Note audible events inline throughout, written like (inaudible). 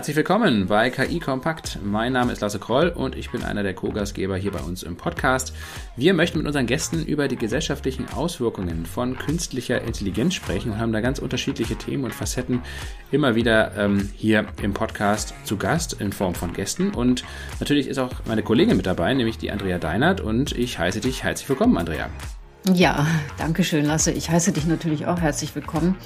Herzlich willkommen bei KI Kompakt. Mein Name ist Lasse Kroll und ich bin einer der Co-Gastgeber hier bei uns im Podcast. Wir möchten mit unseren Gästen über die gesellschaftlichen Auswirkungen von künstlicher Intelligenz sprechen und haben da ganz unterschiedliche Themen und Facetten immer wieder ähm, hier im Podcast zu Gast in Form von Gästen. Und natürlich ist auch meine Kollegin mit dabei, nämlich die Andrea Deinert. Und ich heiße dich herzlich willkommen, Andrea. Ja, danke schön, Lasse. Ich heiße dich natürlich auch herzlich willkommen.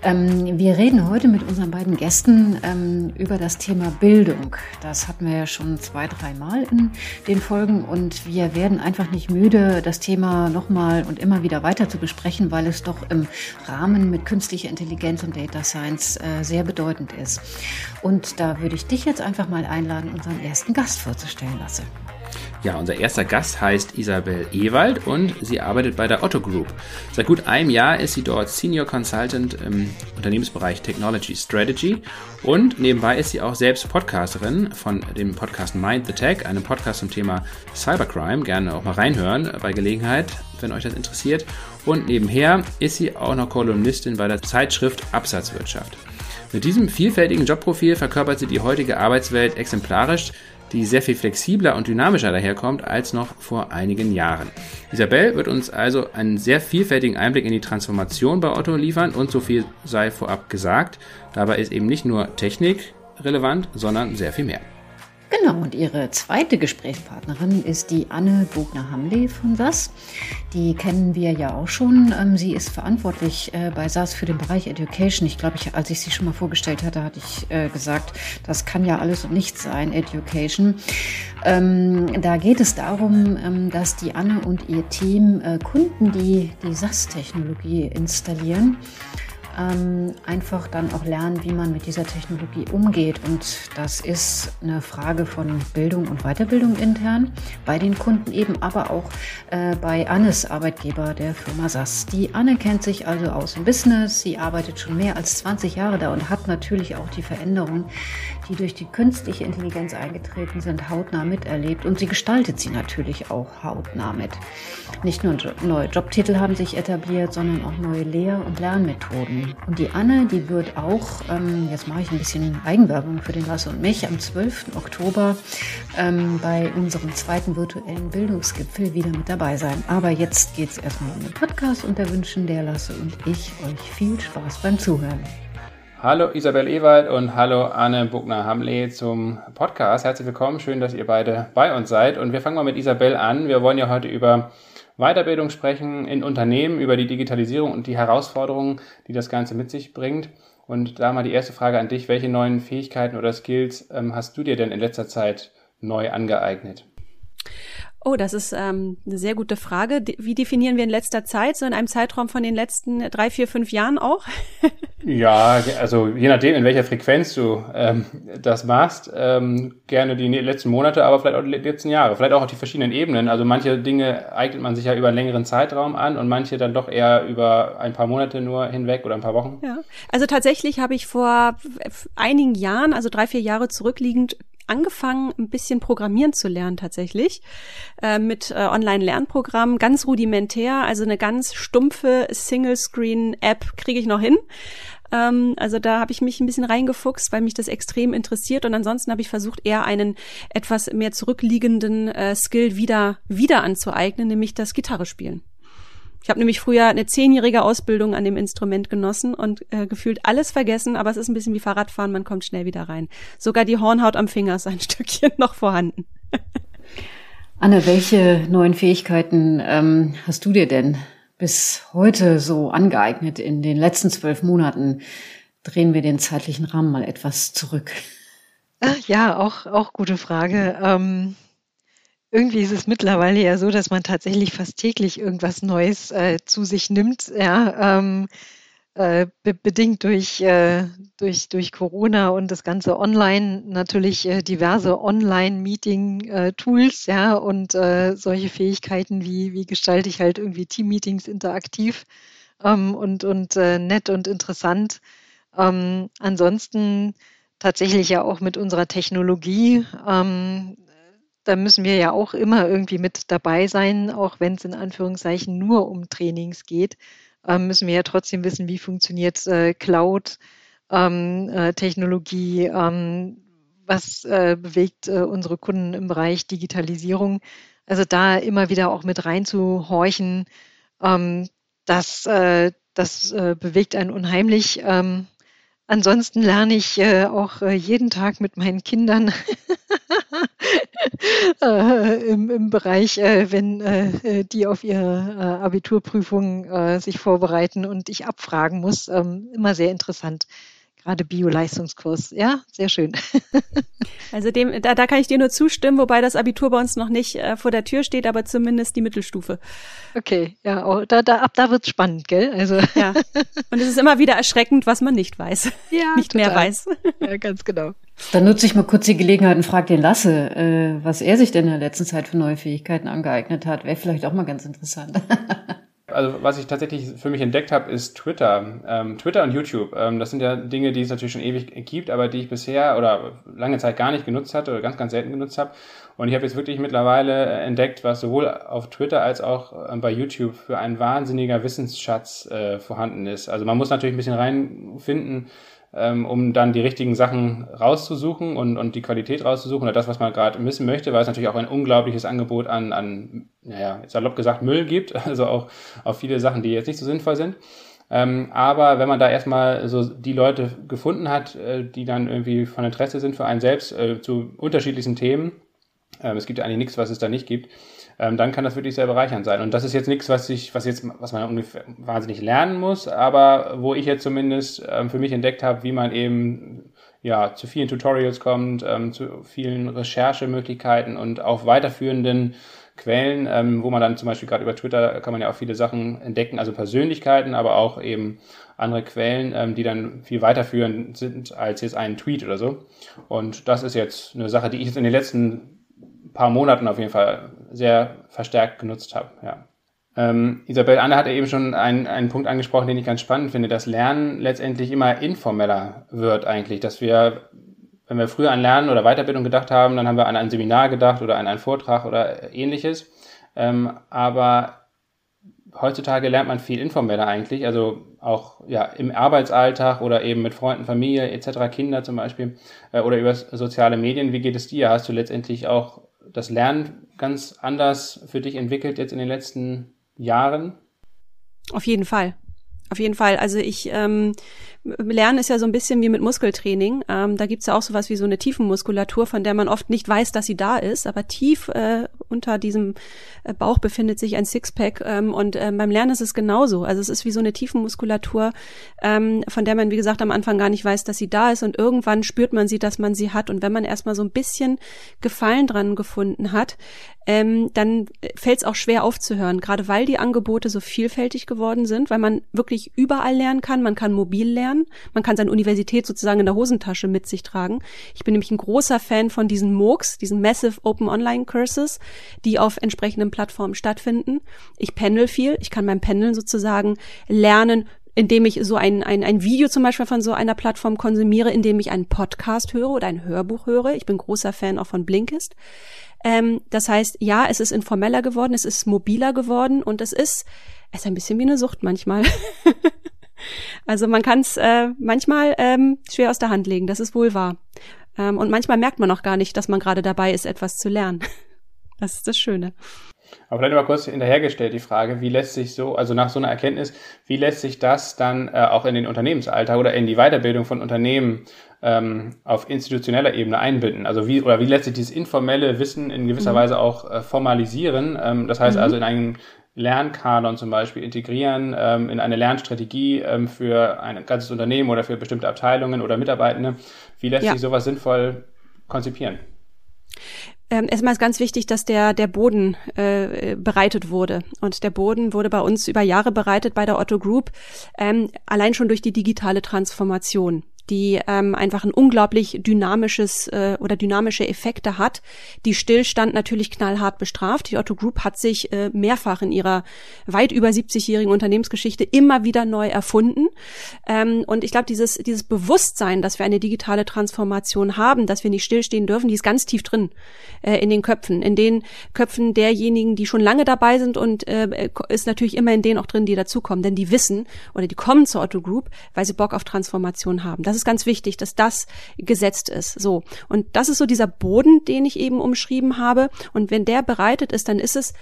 Ähm, wir reden heute mit unseren beiden Gästen ähm, über das Thema Bildung. Das hatten wir ja schon zwei, dreimal in den Folgen und wir werden einfach nicht müde, das Thema nochmal und immer wieder weiter zu besprechen, weil es doch im Rahmen mit künstlicher Intelligenz und Data Science äh, sehr bedeutend ist. Und da würde ich dich jetzt einfach mal einladen, unseren ersten Gast vorzustellen, Lasse. Ja, unser erster Gast heißt Isabel Ewald und sie arbeitet bei der Otto Group. Seit gut einem Jahr ist sie dort Senior Consultant im Unternehmensbereich Technology Strategy und nebenbei ist sie auch selbst Podcasterin von dem Podcast Mind the Tech, einem Podcast zum Thema Cybercrime. Gerne auch mal reinhören bei Gelegenheit, wenn euch das interessiert. Und nebenher ist sie auch noch Kolumnistin bei der Zeitschrift Absatzwirtschaft. Mit diesem vielfältigen Jobprofil verkörpert sie die heutige Arbeitswelt exemplarisch die sehr viel flexibler und dynamischer daherkommt als noch vor einigen Jahren. Isabel wird uns also einen sehr vielfältigen Einblick in die Transformation bei Otto liefern und so viel sei vorab gesagt. Dabei ist eben nicht nur Technik relevant, sondern sehr viel mehr. Genau, und ihre zweite Gesprächspartnerin ist die Anne Bogner-Hamle von SAS. Die kennen wir ja auch schon. Ähm, sie ist verantwortlich äh, bei SAS für den Bereich Education. Ich glaube, ich, als ich sie schon mal vorgestellt hatte, hatte ich äh, gesagt, das kann ja alles und nichts sein, Education. Ähm, da geht es darum, ähm, dass die Anne und ihr Team äh, Kunden, die die SAS-Technologie installieren, ähm, einfach dann auch lernen, wie man mit dieser Technologie umgeht. Und das ist eine Frage von Bildung und Weiterbildung intern bei den Kunden eben, aber auch äh, bei Annes Arbeitgeber der Firma SAS. Die Anne kennt sich also aus im Business. Sie arbeitet schon mehr als 20 Jahre da und hat natürlich auch die Veränderungen, die durch die künstliche Intelligenz eingetreten sind, hautnah miterlebt. Und sie gestaltet sie natürlich auch hautnah mit. Nicht nur neue Jobtitel haben sich etabliert, sondern auch neue Lehr- und Lernmethoden. Und die Anne, die wird auch, ähm, jetzt mache ich ein bisschen Eigenwerbung für den Lasse und mich, am 12. Oktober ähm, bei unserem zweiten virtuellen Bildungsgipfel wieder mit dabei sein. Aber jetzt geht es erstmal um den Podcast und da wünschen der Lasse und ich euch viel Spaß beim Zuhören. Hallo Isabel Ewald und hallo Anne Buckner-Hamle zum Podcast. Herzlich willkommen, schön, dass ihr beide bei uns seid. Und wir fangen mal mit Isabel an. Wir wollen ja heute über Weiterbildung sprechen in Unternehmen über die Digitalisierung und die Herausforderungen, die das Ganze mit sich bringt. Und da mal die erste Frage an dich. Welche neuen Fähigkeiten oder Skills ähm, hast du dir denn in letzter Zeit neu angeeignet? Oh, das ist ähm, eine sehr gute Frage. Wie definieren wir in letzter Zeit? So in einem Zeitraum von den letzten drei, vier, fünf Jahren auch? (laughs) ja, also je nachdem, in welcher Frequenz du ähm, das machst, ähm, gerne die letzten Monate, aber vielleicht auch die letzten Jahre, vielleicht auch auf die verschiedenen Ebenen. Also manche Dinge eignet man sich ja über einen längeren Zeitraum an und manche dann doch eher über ein paar Monate nur hinweg oder ein paar Wochen. Ja, also tatsächlich habe ich vor einigen Jahren, also drei, vier Jahre zurückliegend, angefangen, ein bisschen programmieren zu lernen tatsächlich äh, mit äh, Online-Lernprogrammen, ganz rudimentär, also eine ganz stumpfe Single-Screen-App kriege ich noch hin. Ähm, also da habe ich mich ein bisschen reingefuchst, weil mich das extrem interessiert und ansonsten habe ich versucht, eher einen etwas mehr zurückliegenden äh, Skill wieder wieder anzueignen, nämlich das Gitarre spielen. Ich habe nämlich früher eine zehnjährige Ausbildung an dem Instrument genossen und äh, gefühlt alles vergessen, aber es ist ein bisschen wie Fahrradfahren, man kommt schnell wieder rein. Sogar die Hornhaut am Finger ist ein (laughs) Stückchen noch vorhanden. Anne, welche neuen Fähigkeiten ähm, hast du dir denn bis heute so angeeignet in den letzten zwölf Monaten? Drehen wir den zeitlichen Rahmen mal etwas zurück. Ja, auch, auch gute Frage. Ähm irgendwie ist es mittlerweile ja so, dass man tatsächlich fast täglich irgendwas Neues äh, zu sich nimmt, ja, ähm, äh, be bedingt durch, äh, durch, durch Corona und das ganze Online, natürlich äh, diverse Online-Meeting-Tools, ja, und äh, solche Fähigkeiten wie, wie gestalte ich halt irgendwie Team-Meetings interaktiv ähm, und, und äh, nett und interessant. Ähm, ansonsten tatsächlich ja auch mit unserer Technologie. Ähm, da müssen wir ja auch immer irgendwie mit dabei sein, auch wenn es in Anführungszeichen nur um Trainings geht, ähm, müssen wir ja trotzdem wissen, wie funktioniert äh, Cloud, ähm, äh, Technologie, ähm, was äh, bewegt äh, unsere Kunden im Bereich Digitalisierung. Also da immer wieder auch mit reinzuhorchen, ähm, das, äh, das äh, bewegt einen unheimlich. Ähm, ansonsten lerne ich äh, auch äh, jeden Tag mit meinen Kindern (laughs) (laughs) äh, im, im Bereich, äh, wenn äh, die auf ihre äh, Abiturprüfung äh, sich vorbereiten und ich abfragen muss. Ähm, immer sehr interessant gerade Bio-Leistungskurs. Ja, sehr schön. (laughs) Also dem, da, da kann ich dir nur zustimmen, wobei das Abitur bei uns noch nicht äh, vor der Tür steht, aber zumindest die Mittelstufe. Okay, ja, auch da, da, ab da wird's spannend, gell? Also. Ja. Und es ist immer wieder erschreckend, was man nicht weiß. (laughs) Ja, nicht total. mehr weiß. Ja, ganz genau. Dann nutze ich mal kurz die Gelegenheit und frage den Lasse, äh, was er sich denn in der letzten Zeit für neue Fähigkeiten angeeignet hat. Wäre vielleicht auch mal ganz interessant. (laughs) Also was ich tatsächlich für mich entdeckt habe, ist Twitter. Ähm, Twitter und YouTube. Ähm, das sind ja Dinge, die es natürlich schon ewig gibt, aber die ich bisher oder lange Zeit gar nicht genutzt hatte oder ganz, ganz selten genutzt habe. Und ich habe jetzt wirklich mittlerweile entdeckt, was sowohl auf Twitter als auch ähm, bei YouTube für ein wahnsinniger Wissensschatz äh, vorhanden ist. Also man muss natürlich ein bisschen reinfinden, ähm, um dann die richtigen Sachen rauszusuchen und, und die Qualität rauszusuchen oder das, was man gerade wissen möchte, weil es natürlich auch ein unglaubliches Angebot an, an naja, salopp gesagt Müll gibt, (laughs) also auch auf viele Sachen, die jetzt nicht so sinnvoll sind. Ähm, aber wenn man da erstmal so die Leute gefunden hat, äh, die dann irgendwie von Interesse sind für einen selbst äh, zu unterschiedlichsten Themen, äh, es gibt ja eigentlich nichts, was es da nicht gibt, ähm, dann kann das wirklich sehr bereichernd sein. Und das ist jetzt nichts, was ich, was jetzt, was man ungefähr wahnsinnig lernen muss, aber wo ich jetzt zumindest ähm, für mich entdeckt habe, wie man eben ja zu vielen Tutorials kommt, ähm, zu vielen Recherchemöglichkeiten und auch weiterführenden Quellen, ähm, wo man dann zum Beispiel gerade über Twitter kann man ja auch viele Sachen entdecken, also Persönlichkeiten, aber auch eben andere Quellen, ähm, die dann viel weiterführend sind als jetzt ein Tweet oder so. Und das ist jetzt eine Sache, die ich jetzt in den letzten paar Monaten auf jeden Fall sehr verstärkt genutzt habe. Ja. Ähm, Isabel Anne hat ja eben schon einen, einen Punkt angesprochen, den ich ganz spannend finde, dass Lernen letztendlich immer informeller wird eigentlich, dass wir wenn wir früher an Lernen oder Weiterbildung gedacht haben, dann haben wir an ein Seminar gedacht oder an einen Vortrag oder ähnliches. Ähm, aber heutzutage lernt man viel informeller eigentlich, also auch ja, im Arbeitsalltag oder eben mit Freunden, Familie etc., Kinder zum Beispiel äh, oder über soziale Medien. Wie geht es dir? Hast du letztendlich auch das Lernen ganz anders für dich entwickelt jetzt in den letzten Jahren? Auf jeden Fall. Auf jeden Fall. Also ich ähm, Lernen ist ja so ein bisschen wie mit Muskeltraining. Ähm, da gibt's ja auch sowas wie so eine Tiefenmuskulatur, von der man oft nicht weiß, dass sie da ist. Aber tief äh, unter diesem äh, Bauch befindet sich ein Sixpack. Ähm, und äh, beim Lernen ist es genauso. Also es ist wie so eine Tiefenmuskulatur, ähm, von der man, wie gesagt, am Anfang gar nicht weiß, dass sie da ist. Und irgendwann spürt man sie, dass man sie hat. Und wenn man erstmal so ein bisschen Gefallen dran gefunden hat, ähm, dann fällt es auch schwer aufzuhören. Gerade weil die Angebote so vielfältig geworden sind, weil man wirklich überall lernen kann. Man kann mobil lernen. Man kann seine Universität sozusagen in der Hosentasche mit sich tragen. Ich bin nämlich ein großer Fan von diesen MOOCs, diesen Massive Open Online Courses, die auf entsprechenden Plattformen stattfinden. Ich pendel viel. Ich kann beim Pendeln sozusagen lernen, indem ich so ein, ein, ein Video zum Beispiel von so einer Plattform konsumiere, indem ich einen Podcast höre oder ein Hörbuch höre. Ich bin großer Fan auch von Blinkist. Ähm, das heißt, ja, es ist informeller geworden, es ist mobiler geworden und es ist, es ist ein bisschen wie eine Sucht manchmal. (laughs) Also man kann es äh, manchmal ähm, schwer aus der Hand legen, das ist wohl wahr. Ähm, und manchmal merkt man auch gar nicht, dass man gerade dabei ist, etwas zu lernen. (laughs) Das ist das Schöne. Aber vielleicht mal kurz hinterhergestellt die Frage, wie lässt sich so, also nach so einer Erkenntnis, wie lässt sich das dann äh, auch in den Unternehmensalltag oder in die Weiterbildung von Unternehmen ähm, auf institutioneller Ebene einbinden? Also wie, oder wie lässt sich dieses informelle Wissen in gewisser mhm. Weise auch äh, formalisieren? Ähm, das heißt mhm. also in einen Lernkanon zum Beispiel integrieren ähm, in eine Lernstrategie ähm, für ein ganzes Unternehmen oder für bestimmte Abteilungen oder Mitarbeitende. Wie lässt ja. sich sowas sinnvoll konzipieren? Ähm, erstmal ist ganz wichtig, dass der, der Boden äh, bereitet wurde. Und der Boden wurde bei uns über Jahre bereitet bei der Otto Group, ähm, allein schon durch die digitale Transformation die ähm, einfach ein unglaublich dynamisches äh, oder dynamische Effekte hat, die Stillstand natürlich knallhart bestraft. Die Otto Group hat sich äh, mehrfach in ihrer weit über 70-jährigen Unternehmensgeschichte immer wieder neu erfunden. Ähm, und ich glaube, dieses, dieses Bewusstsein, dass wir eine digitale Transformation haben, dass wir nicht stillstehen dürfen, die ist ganz tief drin äh, in den Köpfen, in den Köpfen derjenigen, die schon lange dabei sind und äh, ist natürlich immer in denen auch drin, die dazukommen, denn die wissen oder die kommen zur Otto Group, weil sie Bock auf Transformation haben. Das ist ganz wichtig, dass das gesetzt ist. So. Und das ist so dieser Boden, den ich eben umschrieben habe. Und wenn der bereitet ist, dann ist es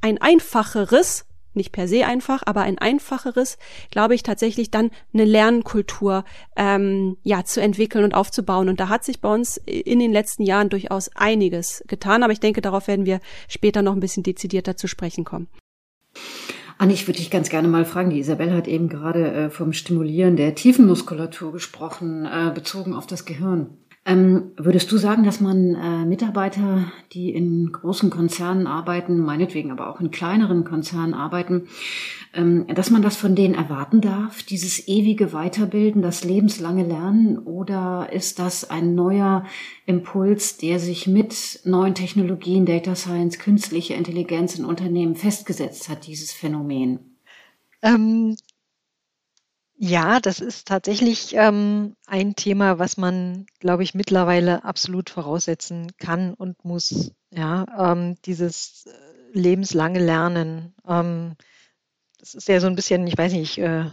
ein einfacheres, nicht per se einfach, aber ein einfacheres, glaube ich tatsächlich dann eine Lernkultur ähm, ja zu entwickeln und aufzubauen. Und da hat sich bei uns in den letzten Jahren durchaus einiges getan. Aber ich denke, darauf werden wir später noch ein bisschen dezidierter zu sprechen kommen. Anni, ich würde dich ganz gerne mal fragen. Die Isabel hat eben gerade äh, vom Stimulieren der Tiefenmuskulatur gesprochen, äh, bezogen auf das Gehirn. Ähm, würdest du sagen, dass man äh, Mitarbeiter, die in großen Konzernen arbeiten, meinetwegen aber auch in kleineren Konzernen arbeiten, ähm, dass man das von denen erwarten darf, dieses ewige Weiterbilden, das lebenslange Lernen? Oder ist das ein neuer Impuls, der sich mit neuen Technologien, Data Science, künstliche Intelligenz in Unternehmen festgesetzt hat, dieses Phänomen? Ähm, ja, das ist tatsächlich ähm, ein Thema, was man, glaube ich, mittlerweile absolut voraussetzen kann und muss. Ja, ähm, dieses äh, lebenslange Lernen. Ähm, das ist ja so ein bisschen, ich weiß nicht, äh,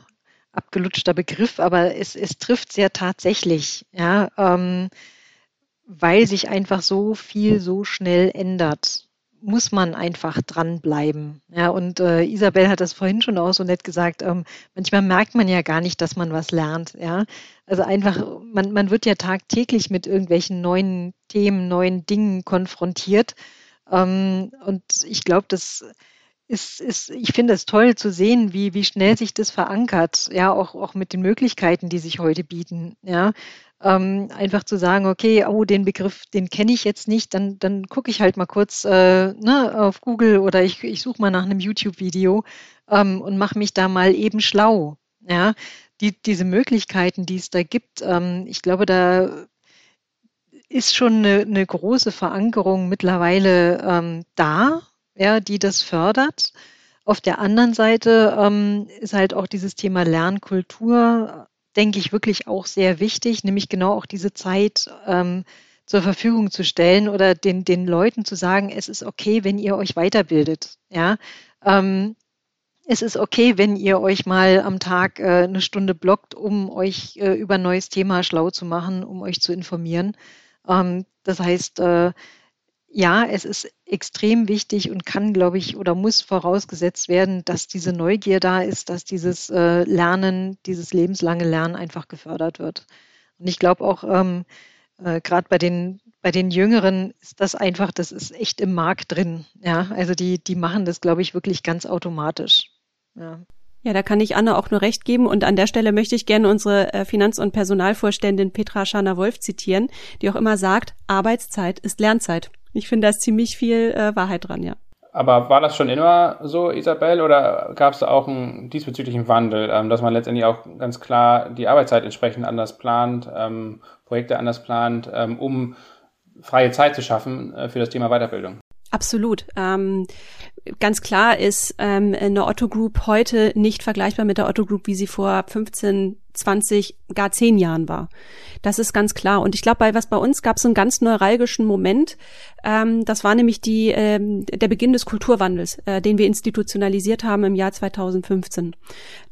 abgelutschter Begriff, aber es, es trifft sehr tatsächlich, ja, ähm, weil sich einfach so viel so schnell ändert muss man einfach dranbleiben. Ja, und äh, Isabel hat das vorhin schon auch so nett gesagt. Ähm, manchmal merkt man ja gar nicht, dass man was lernt. Ja, also einfach, man, man wird ja tagtäglich mit irgendwelchen neuen Themen, neuen Dingen konfrontiert. Ähm, und ich glaube, das ist, ist, ich finde es toll zu sehen, wie, wie schnell sich das verankert. Ja, auch, auch mit den Möglichkeiten, die sich heute bieten. Ja, ähm, einfach zu sagen, okay, oh, den Begriff, den kenne ich jetzt nicht, dann, dann gucke ich halt mal kurz äh, ne, auf Google oder ich, ich suche mal nach einem YouTube-Video ähm, und mache mich da mal eben schlau. Ja, die, diese Möglichkeiten, die es da gibt, ähm, ich glaube, da ist schon eine, eine große Verankerung mittlerweile ähm, da, ja, die das fördert. Auf der anderen Seite ähm, ist halt auch dieses Thema Lernkultur denke ich, wirklich auch sehr wichtig, nämlich genau auch diese Zeit ähm, zur Verfügung zu stellen oder den, den Leuten zu sagen, es ist okay, wenn ihr euch weiterbildet. Ja, ähm, es ist okay, wenn ihr euch mal am Tag äh, eine Stunde blockt, um euch äh, über ein neues Thema schlau zu machen, um euch zu informieren. Ähm, das heißt, äh, ja, es ist extrem wichtig und kann, glaube ich, oder muss vorausgesetzt werden, dass diese Neugier da ist, dass dieses äh, Lernen, dieses lebenslange Lernen einfach gefördert wird. Und ich glaube auch, ähm, äh, gerade bei den, bei den Jüngeren ist das einfach, das ist echt im Markt drin. Ja, also die, die machen das, glaube ich, wirklich ganz automatisch. Ja. Ja, da kann ich Anne auch nur recht geben. Und an der Stelle möchte ich gerne unsere äh, Finanz- und Personalvorständin Petra Scharner-Wolf zitieren, die auch immer sagt, Arbeitszeit ist Lernzeit. Ich finde, da ist ziemlich viel äh, Wahrheit dran, ja. Aber war das schon immer so, Isabel, oder gab es da auch einen diesbezüglichen Wandel, ähm, dass man letztendlich auch ganz klar die Arbeitszeit entsprechend anders plant, ähm, Projekte anders plant, ähm, um freie Zeit zu schaffen äh, für das Thema Weiterbildung? Absolut. Ähm, ganz klar ist ähm, eine Otto Group heute nicht vergleichbar mit der Otto Group, wie sie vor 15, 20, gar 10 Jahren war. Das ist ganz klar. Und ich glaube, bei was bei uns gab es einen ganz neuralgischen Moment. Ähm, das war nämlich die, ähm, der Beginn des Kulturwandels, äh, den wir institutionalisiert haben im Jahr 2015.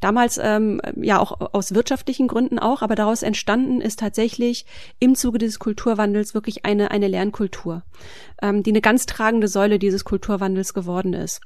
Damals ähm, ja auch aus wirtschaftlichen Gründen auch, aber daraus entstanden ist tatsächlich im Zuge dieses Kulturwandels wirklich eine eine Lernkultur, ähm, die eine ganz tragende Säule dieses Kulturwandels geworden ist.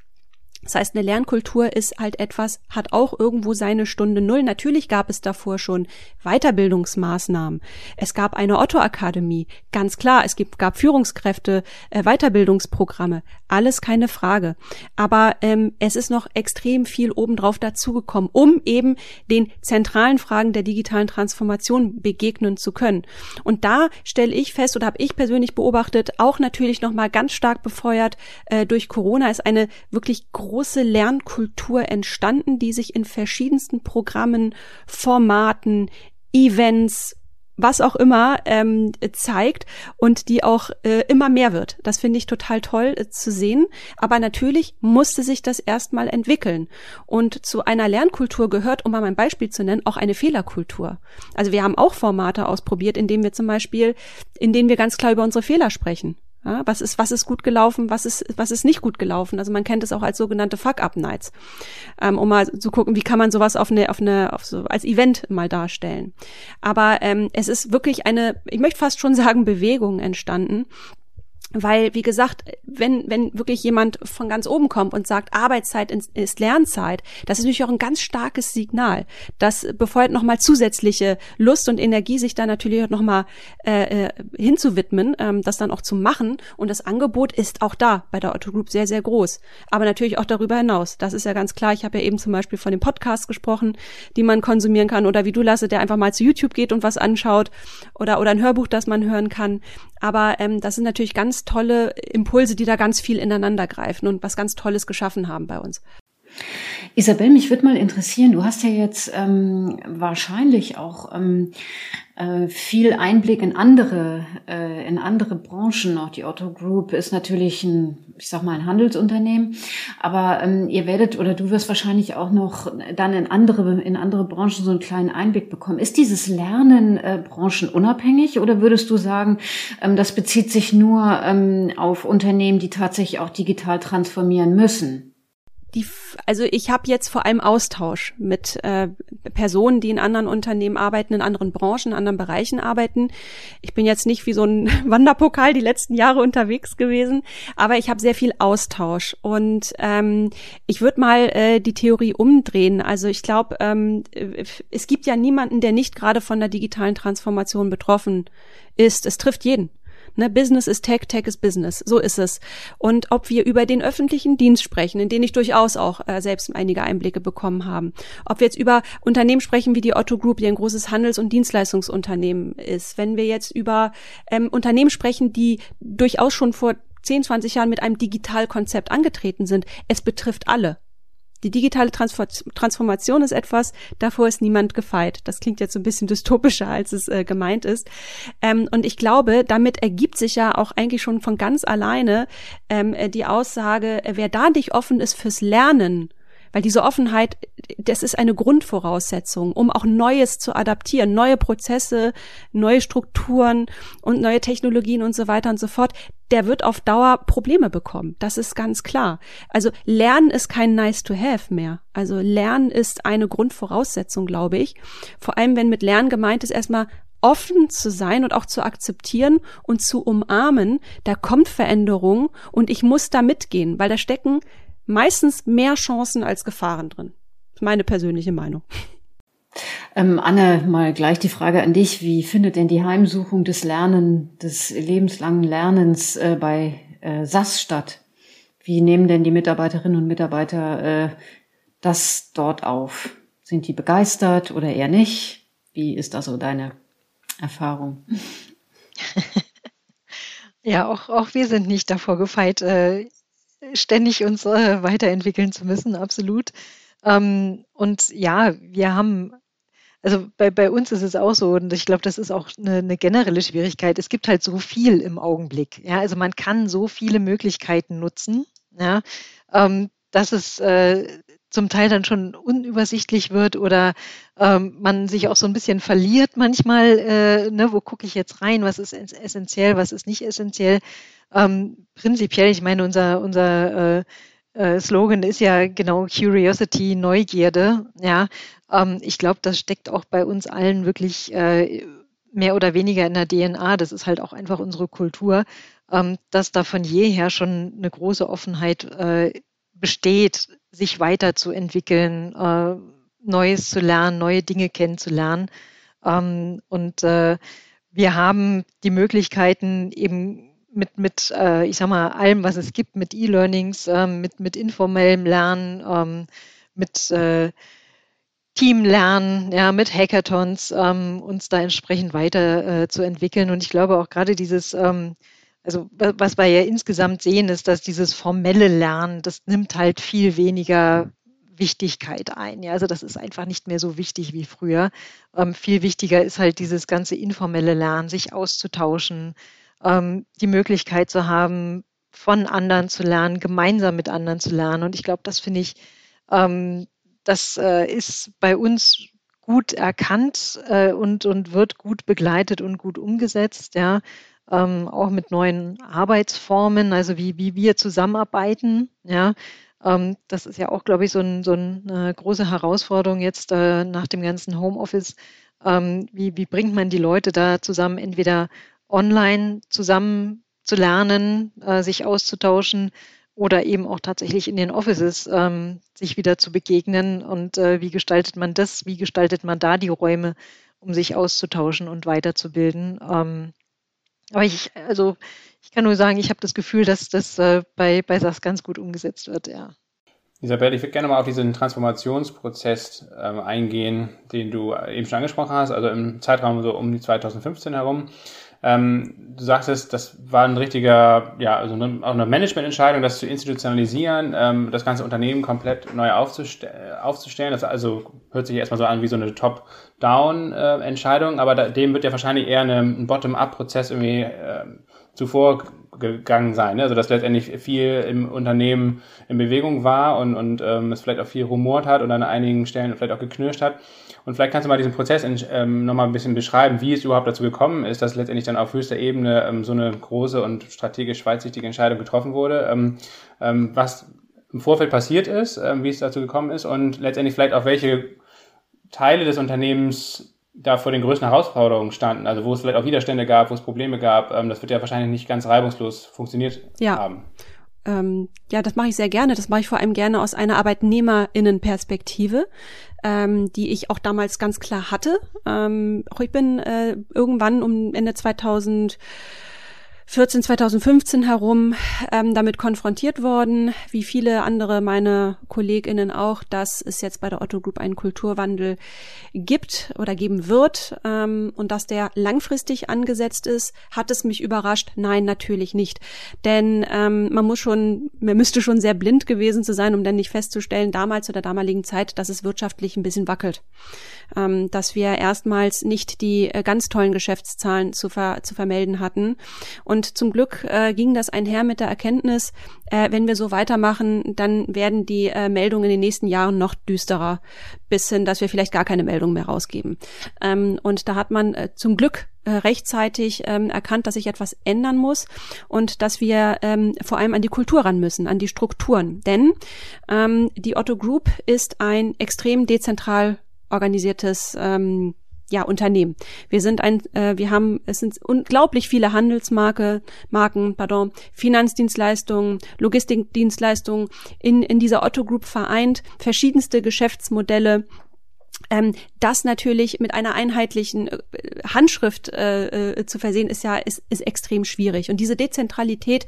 Das heißt, eine Lernkultur ist halt etwas, hat auch irgendwo seine Stunde Null. Natürlich gab es davor schon Weiterbildungsmaßnahmen. Es gab eine Otto-Akademie. Ganz klar, es gibt, gab Führungskräfte, äh, Weiterbildungsprogramme. Alles keine Frage. Aber ähm, es ist noch extrem viel obendrauf dazugekommen, um eben den zentralen Fragen der digitalen Transformation begegnen zu können. Und da stelle ich fest oder habe ich persönlich beobachtet, auch natürlich nochmal ganz stark befeuert äh, durch Corona, ist eine wirklich große große Lernkultur entstanden, die sich in verschiedensten Programmen, Formaten, Events, was auch immer ähm, zeigt und die auch äh, immer mehr wird. Das finde ich total toll äh, zu sehen. Aber natürlich musste sich das erstmal entwickeln. Und zu einer Lernkultur gehört, um mal ein Beispiel zu nennen, auch eine Fehlerkultur. Also wir haben auch Formate ausprobiert, in denen wir zum Beispiel, in denen wir ganz klar über unsere Fehler sprechen Ja, was ist, was ist gut gelaufen, was ist, was ist nicht gut gelaufen? Also man kennt es auch als sogenannte Fuck-Up-Nights, ähm, um mal zu gucken, wie kann man sowas auf eine, auf eine, auf so als Event mal darstellen. Aber ähm, es ist wirklich eine, ich möchte fast schon sagen, Bewegung entstanden weil, wie gesagt, wenn, wenn wirklich jemand von ganz oben kommt und sagt, Arbeitszeit ist Lernzeit, das ist natürlich auch ein ganz starkes Signal. Das befeuert nochmal zusätzliche Lust und Energie, sich da natürlich auch nochmal äh, äh, hinzuwidmen, ähm, das dann auch zu machen. Und das Angebot ist auch da bei der Otto Group sehr, sehr groß. Aber natürlich auch darüber hinaus. Das ist ja ganz klar. Ich habe ja eben zum Beispiel von den Podcasts gesprochen, die man konsumieren kann. Oder wie du, Lasse, der einfach mal zu YouTube geht und was anschaut. Oder, oder ein Hörbuch, das man hören kann. Aber ähm, das sind natürlich ganz tolle Impulse, die da ganz viel ineinander greifen und was ganz Tolles geschaffen haben bei uns. Isabel, mich würde mal interessieren, du hast ja jetzt ähm, wahrscheinlich auch ähm, äh, viel Einblick in andere, äh, in andere Branchen. Auch die Otto Group ist natürlich ein, ich sag mal, ein Handelsunternehmen. Aber ähm, ihr werdet oder du wirst wahrscheinlich auch noch dann in andere, in andere Branchen so einen kleinen Einblick bekommen. Ist dieses Lernen äh, branchenunabhängig oder würdest du sagen, ähm, das bezieht sich nur ähm, auf Unternehmen, die tatsächlich auch digital transformieren müssen? Die, also ich habe jetzt vor allem Austausch mit äh, Personen, die in anderen Unternehmen arbeiten, in anderen Branchen, in anderen Bereichen arbeiten. Ich bin jetzt nicht wie so ein (laughs) Wanderpokal die letzten Jahre unterwegs gewesen, aber ich habe sehr viel Austausch und ähm, ich würde mal äh, die Theorie umdrehen. Also ich glaube, ähm, es gibt ja niemanden, der nicht gerade von der digitalen Transformation betroffen ist. Es trifft jeden. Ne, Business ist Tech, Tech ist Business. So ist es. Und ob wir über den öffentlichen Dienst sprechen, in den ich durchaus auch äh, selbst einige Einblicke bekommen haben, ob wir jetzt über Unternehmen sprechen wie die Otto Group, die ein großes Handels- und Dienstleistungsunternehmen ist, wenn wir jetzt über ähm, Unternehmen sprechen, die durchaus schon vor 10, 20 Jahren mit einem Digitalkonzept angetreten sind, es betrifft alle. Die digitale Transformation ist etwas, davor ist niemand gefeit. Das klingt jetzt so ein bisschen dystopischer, als es äh, gemeint ist. Ähm, und ich glaube, damit ergibt sich ja auch eigentlich schon von ganz alleine ähm, äh, die Aussage, äh, wer da nicht offen ist fürs Lernen, weil diese Offenheit, das ist eine Grundvoraussetzung, um auch Neues zu adaptieren, neue Prozesse, neue Strukturen und neue Technologien und so weiter und so fort. Der wird auf Dauer Probleme bekommen. Das ist ganz klar. Also Lernen ist kein nice to have mehr. Also Lernen ist eine Grundvoraussetzung, glaube ich. Vor allem, wenn mit Lernen gemeint ist, erstmal offen zu sein und auch zu akzeptieren und zu umarmen, da kommt Veränderung und ich muss da mitgehen, weil da stecken meistens mehr Chancen als Gefahren drin. Das ist meine persönliche Meinung. Ähm, Anne, mal gleich die Frage an dich. Wie findet denn die Heimsuchung des Lernen, des lebenslangen Lernens äh, bei äh, SAS statt? Wie nehmen denn die Mitarbeiterinnen und Mitarbeiter äh, das dort auf? Sind die begeistert oder eher nicht? Wie ist da so deine Erfahrung? (laughs) Ja, auch, auch wir sind nicht davor gefeit, äh, ständig uns äh, weiterentwickeln zu müssen, absolut. Ähm, und ja, wir haben, also bei, bei uns ist es auch so, und ich glaube, das ist auch eine, eine generelle Schwierigkeit. Es gibt halt so viel im Augenblick. Ja, also man kann so viele Möglichkeiten nutzen, ja, ähm, dass es äh, zum Teil dann schon unübersichtlich wird oder ähm, man sich auch so ein bisschen verliert manchmal, äh, ne, wo gucke ich jetzt rein, was ist essentiell, was ist nicht essentiell. Ähm, prinzipiell, ich meine, unser, unser äh, äh, Slogan ist ja genau Curiosity, Neugierde. Ja, ähm, ich glaube, das steckt auch bei uns allen wirklich äh, mehr oder weniger in der DNA. Das ist halt auch einfach unsere Kultur, ähm, dass da von jeher schon eine große Offenheit äh, besteht, sich weiterzuentwickeln, äh, Neues zu lernen, neue Dinge kennenzulernen. Ähm, und äh, wir haben die Möglichkeiten eben mit, mit äh, ich sag mal, allem, was es gibt, mit E-Learnings, ähm, mit, mit informellem Lernen, ähm, mit äh, Teamlernen, ja, mit Hackathons, ähm, uns da entsprechend weiter äh, zu entwickeln. Und ich glaube auch gerade dieses, ähm, also was wir ja insgesamt sehen, ist, dass dieses formelle Lernen, das nimmt halt viel weniger Wichtigkeit ein. Ja, also das ist einfach nicht mehr so wichtig wie früher. Ähm, viel wichtiger ist halt dieses ganze informelle Lernen, sich auszutauschen, ähm, die Möglichkeit zu haben, von anderen zu lernen, gemeinsam mit anderen zu lernen. Und ich glaube, das finde ich, ähm, das äh, ist bei uns gut erkannt äh, und, und wird gut begleitet und gut umgesetzt. Ja. Ähm, auch mit neuen Arbeitsformen, also wie, wie wir zusammenarbeiten. Ja, ähm, das ist ja auch, glaube ich, so, ein, so eine große Herausforderung jetzt äh, nach dem ganzen Homeoffice. Ähm, wie, wie bringt man die Leute da zusammen, entweder online zusammen zu lernen, äh, sich auszutauschen oder eben auch tatsächlich in den Offices ähm, sich wieder zu begegnen und äh, wie gestaltet man das, wie gestaltet man da die Räume, um sich auszutauschen und weiterzubilden. Ähm, aber ich, also ich kann nur sagen, ich habe das Gefühl, dass das äh, bei, bei SAS ganz gut umgesetzt wird, ja. Isabel, ich würde gerne mal auf diesen Transformationsprozess ähm, eingehen, den du eben schon angesprochen hast, also im Zeitraum so um die 2015 herum. Ähm, du sagtest, das war ein richtiger, ja, also eine, auch eine Managemententscheidung, das zu institutionalisieren, ähm, das ganze Unternehmen komplett neu aufzustell aufzustellen. Das also hört sich erstmal so an wie so eine Top-Down-Entscheidung, aber da, dem wird ja wahrscheinlich eher eine, ein Bottom-up-Prozess irgendwie äh, zuvor gegangen sein. Ne? Also dass letztendlich viel im Unternehmen in Bewegung war und, und ähm, es vielleicht auch viel rumort hat und an einigen Stellen vielleicht auch geknirscht hat. Und vielleicht kannst du mal diesen Prozess ähm, nochmal ein bisschen beschreiben, wie es überhaupt dazu gekommen ist, dass letztendlich dann auf höchster Ebene ähm, so eine große und strategisch weitsichtige Entscheidung getroffen wurde, ähm, ähm, was im Vorfeld passiert ist, ähm, wie es dazu gekommen ist und letztendlich vielleicht auch welche Teile des Unternehmens da vor den größten Herausforderungen standen, also wo es vielleicht auch Widerstände gab, wo es Probleme gab, ähm, das wird ja wahrscheinlich nicht ganz reibungslos funktioniert ja. haben. Ähm, ja, das mache ich sehr gerne. Das mache ich vor allem gerne aus einer Arbeitnehmerinnenperspektive, ähm, die ich auch damals ganz klar hatte. Ähm, auch ich bin äh, irgendwann um Ende 2000 14, 2015 herum ähm, damit konfrontiert worden, wie viele andere meine KollegInnen auch, dass es jetzt bei der Otto Group einen Kulturwandel gibt oder geben wird ähm, und dass der langfristig angesetzt ist. Hat es mich überrascht? Nein, natürlich nicht. Denn ähm, man muss schon, man müsste schon sehr blind gewesen zu sein, um dann nicht festzustellen, damals zu der damaligen Zeit, dass es wirtschaftlich ein bisschen wackelt. Ähm, dass wir erstmals nicht die äh, ganz tollen Geschäftszahlen zu, ver zu vermelden hatten. Und zum Glück äh, ging das einher mit der Erkenntnis, äh, wenn wir so weitermachen, dann werden die äh, Meldungen in den nächsten Jahren noch düsterer, bis hin, dass wir vielleicht gar keine Meldungen mehr rausgeben. Ähm, und da hat man äh, zum Glück äh, rechtzeitig ähm, erkannt, dass sich etwas ändern muss und dass wir ähm, vor allem an die Kultur ran müssen, an die Strukturen. Denn ähm, die Otto Group ist ein extrem dezentral organisiertes ähm, ja, Unternehmen. Wir sind ein, äh, wir haben, es sind unglaublich viele Handelsmarke, Marken, pardon, Finanzdienstleistungen, Logistikdienstleistungen in, in dieser Otto Group vereint, verschiedenste Geschäftsmodelle, ähm, das natürlich mit einer einheitlichen äh, Handschrift äh, äh, zu versehen, ist ja ist, ist extrem schwierig. Und diese Dezentralität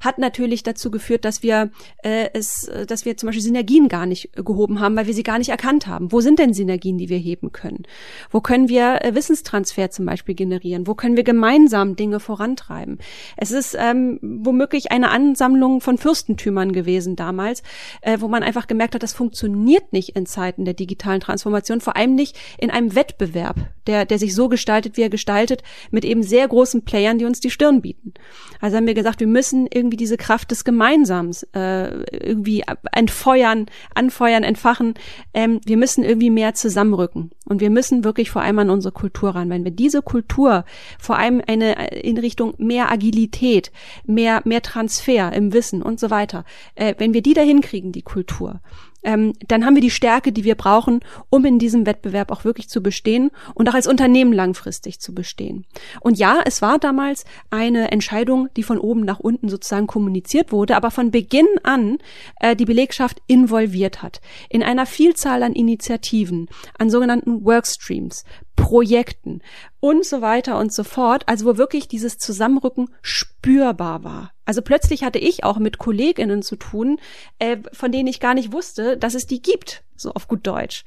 hat natürlich dazu geführt, dass wir äh, es, äh, dass wir zum Beispiel Synergien gar nicht gehoben haben, weil wir sie gar nicht erkannt haben. Wo sind denn Synergien, die wir heben können? Wo können wir äh, Wissenstransfer zum Beispiel generieren? Wo können wir gemeinsam Dinge vorantreiben? Es ist ähm, womöglich eine Ansammlung von Fürstentümern gewesen damals, äh, wo man einfach gemerkt hat, das funktioniert nicht in Zeiten der digitalen Transformation, vor allem nicht in einem Wettbewerb, der, der sich so gestaltet, wie er gestaltet, mit eben sehr großen Playern, die uns die Stirn bieten. Also haben wir gesagt, wir müssen irgendwie irgendwie diese Kraft des Gemeinsams äh, irgendwie entfeuern, anfeuern, entfachen. Ähm, wir müssen irgendwie mehr zusammenrücken und wir müssen wirklich vor allem an unsere Kultur ran. Wenn wir diese Kultur, vor allem eine in Richtung mehr Agilität, mehr mehr Transfer im Wissen und so weiter, äh, wenn wir die dahin kriegen, die Kultur, ähm, dann haben wir die Stärke, die wir brauchen, um in diesem Wettbewerb auch wirklich zu bestehen und auch als Unternehmen langfristig zu bestehen. Und ja, es war damals eine Entscheidung, die von oben nach unten sozusagen kommuniziert wurde, aber von Beginn an äh, die Belegschaft involviert hat in einer Vielzahl an Initiativen, an sogenannten Workstreams, Projekten und so weiter und so fort. Also wo wirklich dieses Zusammenrücken spürbar war. Also plötzlich hatte ich auch mit Kolleginnen zu tun, äh, von denen ich gar nicht wusste, dass es die gibt, so auf gut Deutsch.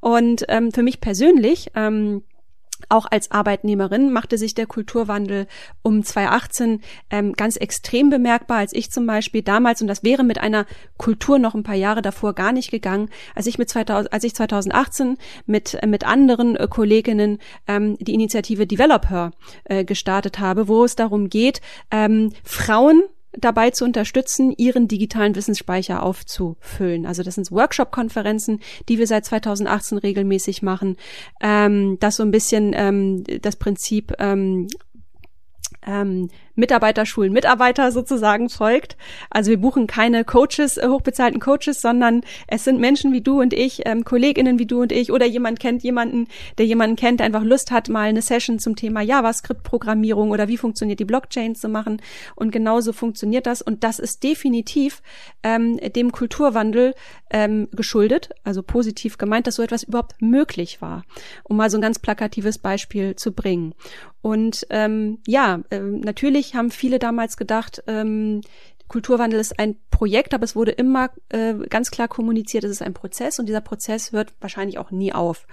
Und ähm, für mich persönlich ähm, auch als Arbeitnehmerin machte sich der Kulturwandel um 2018 ähm, ganz extrem bemerkbar, als ich zum Beispiel damals, und das wäre mit einer Kultur noch ein paar Jahre davor gar nicht gegangen, als ich mit 2000, als ich 2018 mit, äh, mit anderen äh, Kolleginnen ähm, die Initiative Developer äh, gestartet habe, wo es darum geht, ähm, Frauen dabei zu unterstützen, ihren digitalen Wissensspeicher aufzufüllen. Also das sind Workshop-Konferenzen, die wir seit 2018 regelmäßig machen. Ähm, das so ein bisschen ähm, das Prinzip ähm, ähm, Mitarbeiterschulen Mitarbeiter sozusagen folgt. Also wir buchen keine Coaches, äh, hochbezahlten Coaches, sondern es sind Menschen wie du und ich, ähm, KollegInnen wie du und ich oder jemand kennt jemanden, der jemanden kennt, der einfach Lust hat, mal eine Session zum Thema JavaScript-Programmierung oder wie funktioniert die Blockchain zu machen. Und genauso funktioniert das. Und das ist definitiv ähm, dem Kulturwandel ähm, geschuldet, also positiv gemeint, dass so etwas überhaupt möglich war, um mal so ein ganz plakatives Beispiel zu bringen. Und ähm, ja, äh, natürlich haben viele damals gedacht, ähm, Kulturwandel ist ein Projekt, aber es wurde immer äh, ganz klar kommuniziert, es ist ein Prozess und dieser Prozess hört wahrscheinlich auch nie auf.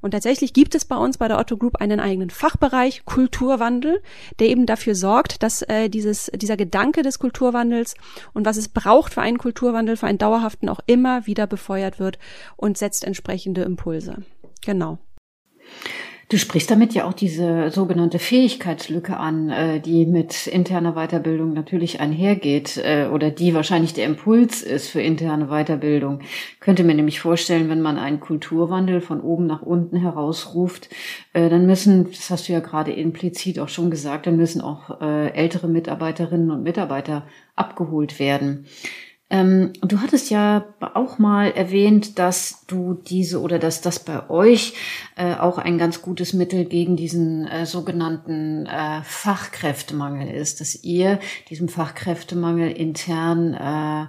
Und tatsächlich gibt es bei uns bei der Otto Group einen eigenen Fachbereich Kulturwandel, der eben dafür sorgt, dass äh, dieses, dieser Gedanke des Kulturwandels und was es braucht für einen Kulturwandel, für einen dauerhaften auch immer wieder befeuert wird und setzt entsprechende Impulse. Genau. Du sprichst damit ja auch diese sogenannte Fähigkeitslücke an, äh, die mit interner Weiterbildung natürlich einhergeht äh, oder die wahrscheinlich der Impuls ist für interne Weiterbildung. Könnte mir nämlich vorstellen, wenn man einen Kulturwandel von oben nach unten herausruft, äh, dann müssen, das hast du ja gerade implizit auch schon gesagt, dann müssen auch ältere Mitarbeiterinnen und Mitarbeiter abgeholt werden. Ähm, du hattest ja auch mal erwähnt, dass du diese oder dass das bei euch äh, auch ein ganz gutes Mittel gegen diesen äh, sogenannten äh, Fachkräftemangel ist, dass ihr diesem Fachkräftemangel intern äh,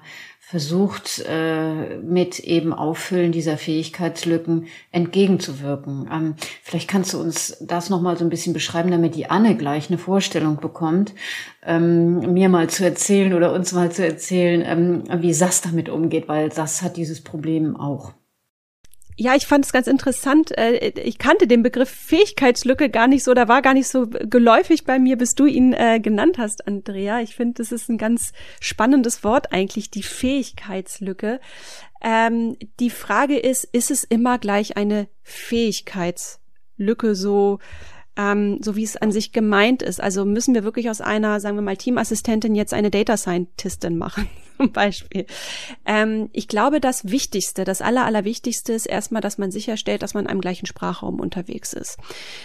versucht, äh, mit eben Auffüllen dieser Fähigkeitslücken entgegenzuwirken. Ähm, vielleicht kannst du uns das nochmal so ein bisschen beschreiben, damit die Anne gleich eine Vorstellung bekommt, ähm, mir mal zu erzählen oder uns mal zu erzählen, ähm, wie SAS damit umgeht, weil SAS hat dieses Problem auch. Ja, ich fand es ganz interessant. Äh, ich kannte den Begriff Fähigkeitslücke gar nicht so, da war gar nicht so geläufig bei mir, bis du ihn äh, genannt hast, Andrea. Ich finde, das ist ein ganz spannendes Wort eigentlich, die Fähigkeitslücke. Ähm, die Frage ist, ist es immer gleich eine Fähigkeitslücke so? Ähm, so wie es an sich gemeint ist. Also müssen wir wirklich aus einer, sagen wir mal, Teamassistentin jetzt eine Data Scientistin machen, (laughs) zum Beispiel. Ähm, ich glaube, das Wichtigste, das Aller, Allerwichtigste ist erstmal, dass man sicherstellt, dass man einem gleichen Sprachraum unterwegs ist.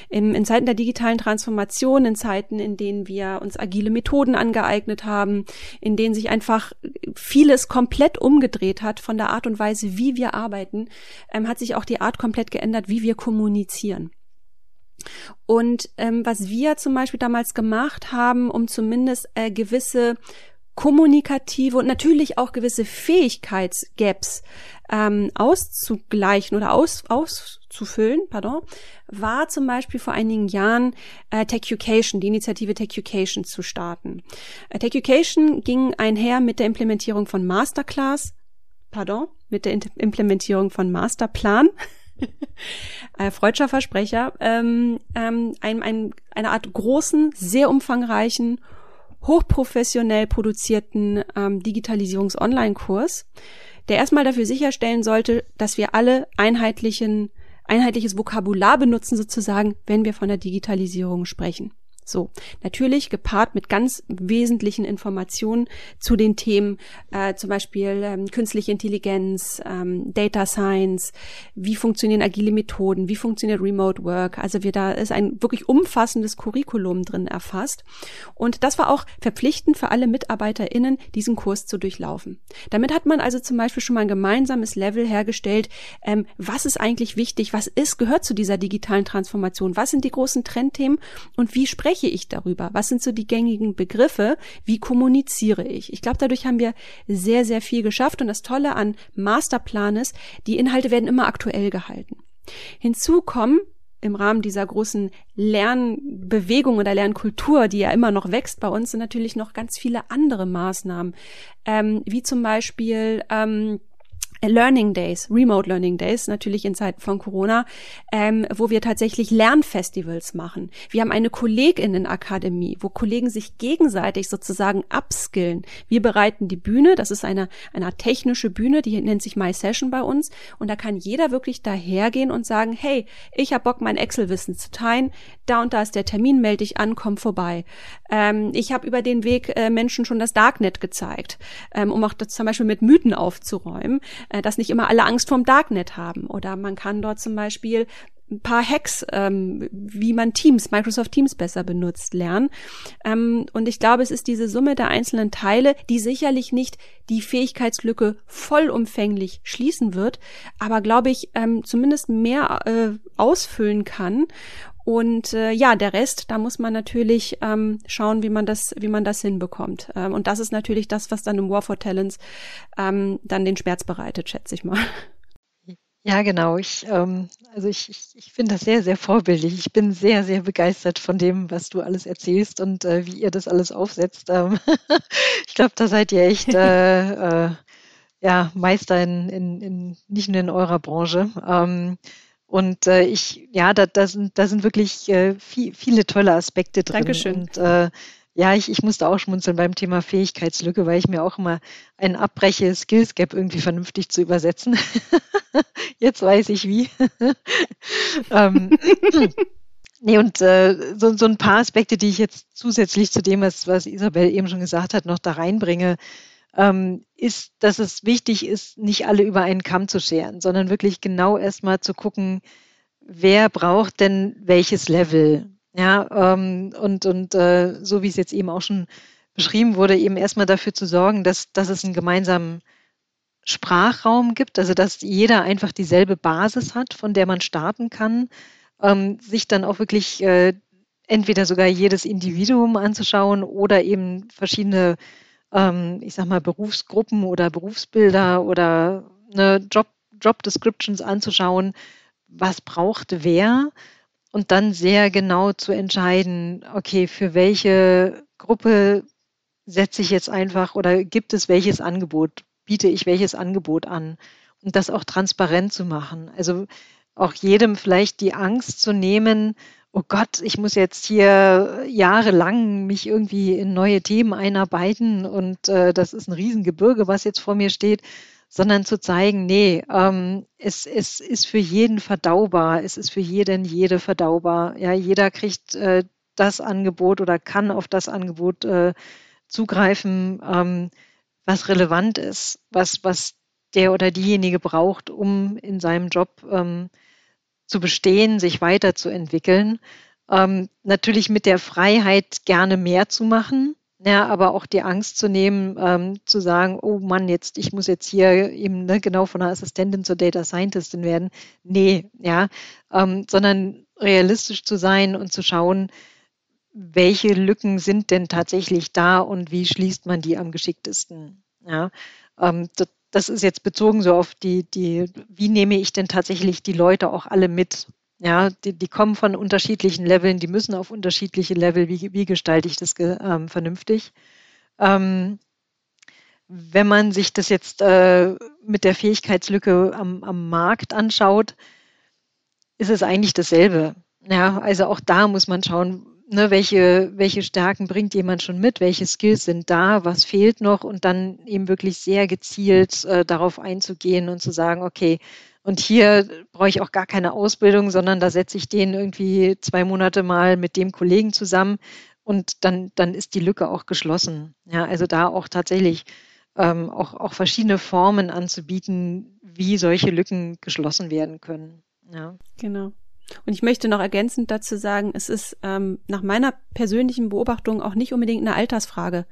In, in Zeiten der digitalen Transformation, in Zeiten, in denen wir uns agile Methoden angeeignet haben, in denen sich einfach vieles komplett umgedreht hat von der Art und Weise, wie wir arbeiten, ähm, hat sich auch die Art komplett geändert, wie wir kommunizieren. Und ähm, was wir zum Beispiel damals gemacht haben, um zumindest äh, gewisse kommunikative und natürlich auch gewisse Fähigkeitsgaps ähm, auszugleichen oder aus, auszufüllen, pardon, war zum Beispiel vor einigen Jahren äh, Techucation, die Initiative Techucation zu starten. Äh, Techucation ging einher mit der Implementierung von Masterclass, pardon, mit der Implementierung von Masterplan (laughs) äh, Freudscher Versprecher, ähm, ähm, ein, ein, eine Art großen, sehr umfangreichen, hochprofessionell produzierten ähm, Digitalisierungs-Online-Kurs, der erstmal dafür sicherstellen sollte, dass wir alle einheitlichen, einheitliches Vokabular benutzen sozusagen, wenn wir von der Digitalisierung sprechen. So, natürlich gepaart mit ganz wesentlichen Informationen zu den Themen, äh, zum Beispiel ähm, künstliche Intelligenz, ähm, Data Science, wie funktionieren agile Methoden, wie funktioniert Remote Work. Also wir da ist ein wirklich umfassendes Curriculum drin erfasst. Und das war auch verpflichtend für alle MitarbeiterInnen, diesen Kurs zu durchlaufen. Damit hat man also zum Beispiel schon mal ein gemeinsames Level hergestellt. Ähm, was ist eigentlich wichtig? Was ist, gehört zu dieser digitalen Transformation? Was sind die großen Trendthemen? Und wie spreche spreche ich darüber? Was sind so die gängigen Begriffe? Wie kommuniziere ich? Ich glaube, dadurch haben wir sehr, sehr viel geschafft. Und das Tolle an Masterplan ist, die Inhalte werden immer aktuell gehalten. Hinzu kommen im Rahmen dieser großen Lernbewegung oder Lernkultur, die ja immer noch wächst bei uns, sind natürlich noch ganz viele andere Maßnahmen, ähm, wie zum Beispiel ähm, Learning Days, Remote Learning Days, natürlich in Zeiten von Corona, ähm, wo wir tatsächlich Lernfestivals machen. Wir haben eine Kolleginnenakademie, wo Kollegen sich gegenseitig sozusagen upskillen. Wir bereiten die Bühne, das ist eine, eine technische Bühne, die nennt sich My Session bei uns. Und da kann jeder wirklich dahergehen und sagen, hey, ich habe Bock, mein Excel-Wissen zu teilen. Da und da ist der Termin, melde dich an, komm vorbei. Ähm, ich habe über den Weg äh, Menschen schon das Darknet gezeigt, ähm, um auch das zum Beispiel mit Mythen aufzuräumen äh, dass nicht immer alle Angst vorm Darknet haben. Oder man kann dort zum Beispiel ein paar Hacks, ähm, wie man Teams, Microsoft Teams besser benutzt, lernen. Ähm, und ich glaube, es ist diese Summe der einzelnen Teile, die sicherlich nicht die Fähigkeitslücke vollumfänglich schließen wird, aber glaube ich, ähm, zumindest mehr äh, ausfüllen kann. Und äh, ja, der Rest, da muss man natürlich ähm, schauen, wie man das, wie man das hinbekommt. Ähm, und das ist natürlich das, was dann im War for Talents ähm, dann den Schmerz bereitet, schätze ich mal. Ja, genau. Ich, ähm, also ich, ich, ich finde das sehr, sehr vorbildlich. Ich bin sehr, sehr begeistert von dem, was du alles erzählst und äh, wie ihr das alles aufsetzt. Ähm, (laughs) ich glaube, da seid ihr echt äh, äh, ja, Meister in, in, in, nicht nur in eurer Branche. Ähm, und äh, ich, ja, da, da, sind, da sind wirklich äh, viel, viele tolle Aspekte drin. Dankeschön. Und äh, ja, ich, ich musste auch schmunzeln beim Thema Fähigkeitslücke, weil ich mir auch immer einen abbreche, Skills Gap irgendwie vernünftig zu übersetzen. (laughs) Jetzt weiß ich wie. (laughs) ähm, (clears throat) nee, und äh, so, so ein paar Aspekte, die ich jetzt zusätzlich zu dem, was, was Isabel eben schon gesagt hat, noch da reinbringe, ist, dass es wichtig ist, nicht alle über einen Kamm zu scheren, sondern wirklich genau erstmal zu gucken, wer braucht denn welches Level. Ja, ähm, und, und äh, so wie es jetzt eben auch schon beschrieben wurde, eben erstmal dafür zu sorgen, dass, dass es einen gemeinsamen Sprachraum gibt, also dass jeder einfach dieselbe Basis hat, von der man starten kann, ähm, sich dann auch wirklich äh, entweder sogar jedes Individuum anzuschauen oder eben verschiedene, ähm, ich sag mal, Berufsgruppen oder Berufsbilder oder ne, Job, Job Descriptions anzuschauen, was braucht wer und dann sehr genau zu entscheiden, okay, für welche Gruppe setze ich jetzt einfach oder gibt es welches Angebot, biete ich welches Angebot an und das auch transparent zu machen. Also auch jedem vielleicht die Angst zu nehmen, oh Gott, ich muss jetzt hier jahrelang mich irgendwie in neue Themen einarbeiten und äh, das ist ein Riesengebirge, was jetzt vor mir steht, sondern zu zeigen, nee, ähm, es, es ist für jeden verdaubar, es ist für jeden, jede verdaubar. Ja, jeder kriegt äh, das Angebot oder kann auf das Angebot äh, zugreifen, ähm, was relevant ist, was, was der oder diejenige braucht, um in seinem Job ähm, zu bestehen, sich weiterzuentwickeln. Ähm, natürlich mit der Freiheit, gerne mehr zu machen, ja, aber auch die Angst zu nehmen, ähm, zu sagen, oh Mann, jetzt, ich muss jetzt hier eben ne, genau von einer Assistentin zur Data Scientistin werden. Nee, ja, ähm, sondern realistisch zu sein und zu schauen, welche Lücken sind denn tatsächlich da und wie schließt man die am geschicktesten. Ja, ähm, das, ist jetzt bezogen so auf die, die, wie nehme ich denn tatsächlich die Leute auch alle mit? Ja, die, die kommen von unterschiedlichen Leveln, die müssen auf unterschiedliche Level. Wie, wie gestalte ich das ähm, vernünftig? Ähm, wenn man sich das jetzt äh, mit der Fähigkeitslücke am, am Markt anschaut, ist es eigentlich dasselbe. Ja, also auch da muss man schauen, ne, welche, welche Stärken bringt jemand schon mit, welche Skills sind da, was fehlt noch und dann eben wirklich sehr gezielt äh, darauf einzugehen und zu sagen, okay, und hier brauche ich auch gar keine Ausbildung, sondern da setze ich den irgendwie zwei Monate mal mit dem Kollegen zusammen und dann, dann ist die Lücke auch geschlossen. Ja, also da auch tatsächlich ähm, auch, auch verschiedene Formen anzubieten, wie solche Lücken geschlossen werden können. Ja. Genau. Und ich möchte noch ergänzend dazu sagen, es ist ähm, nach meiner persönlichen Beobachtung auch nicht unbedingt eine Altersfrage.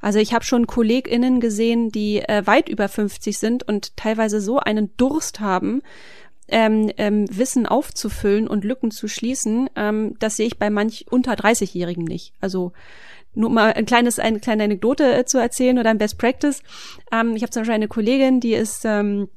Also ich habe schon KollegInnen gesehen, die äh, weit über 50 sind und teilweise so einen Durst haben, ähm, ähm, Wissen aufzufüllen und Lücken zu schließen, ähm, das sehe ich bei manch unter 30-Jährigen nicht. Also nur mal ein kleines, eine kleine Anekdote äh, zu erzählen oder ein Best Practice. Ähm, ich habe zum Beispiel eine Kollegin, die ist ähm,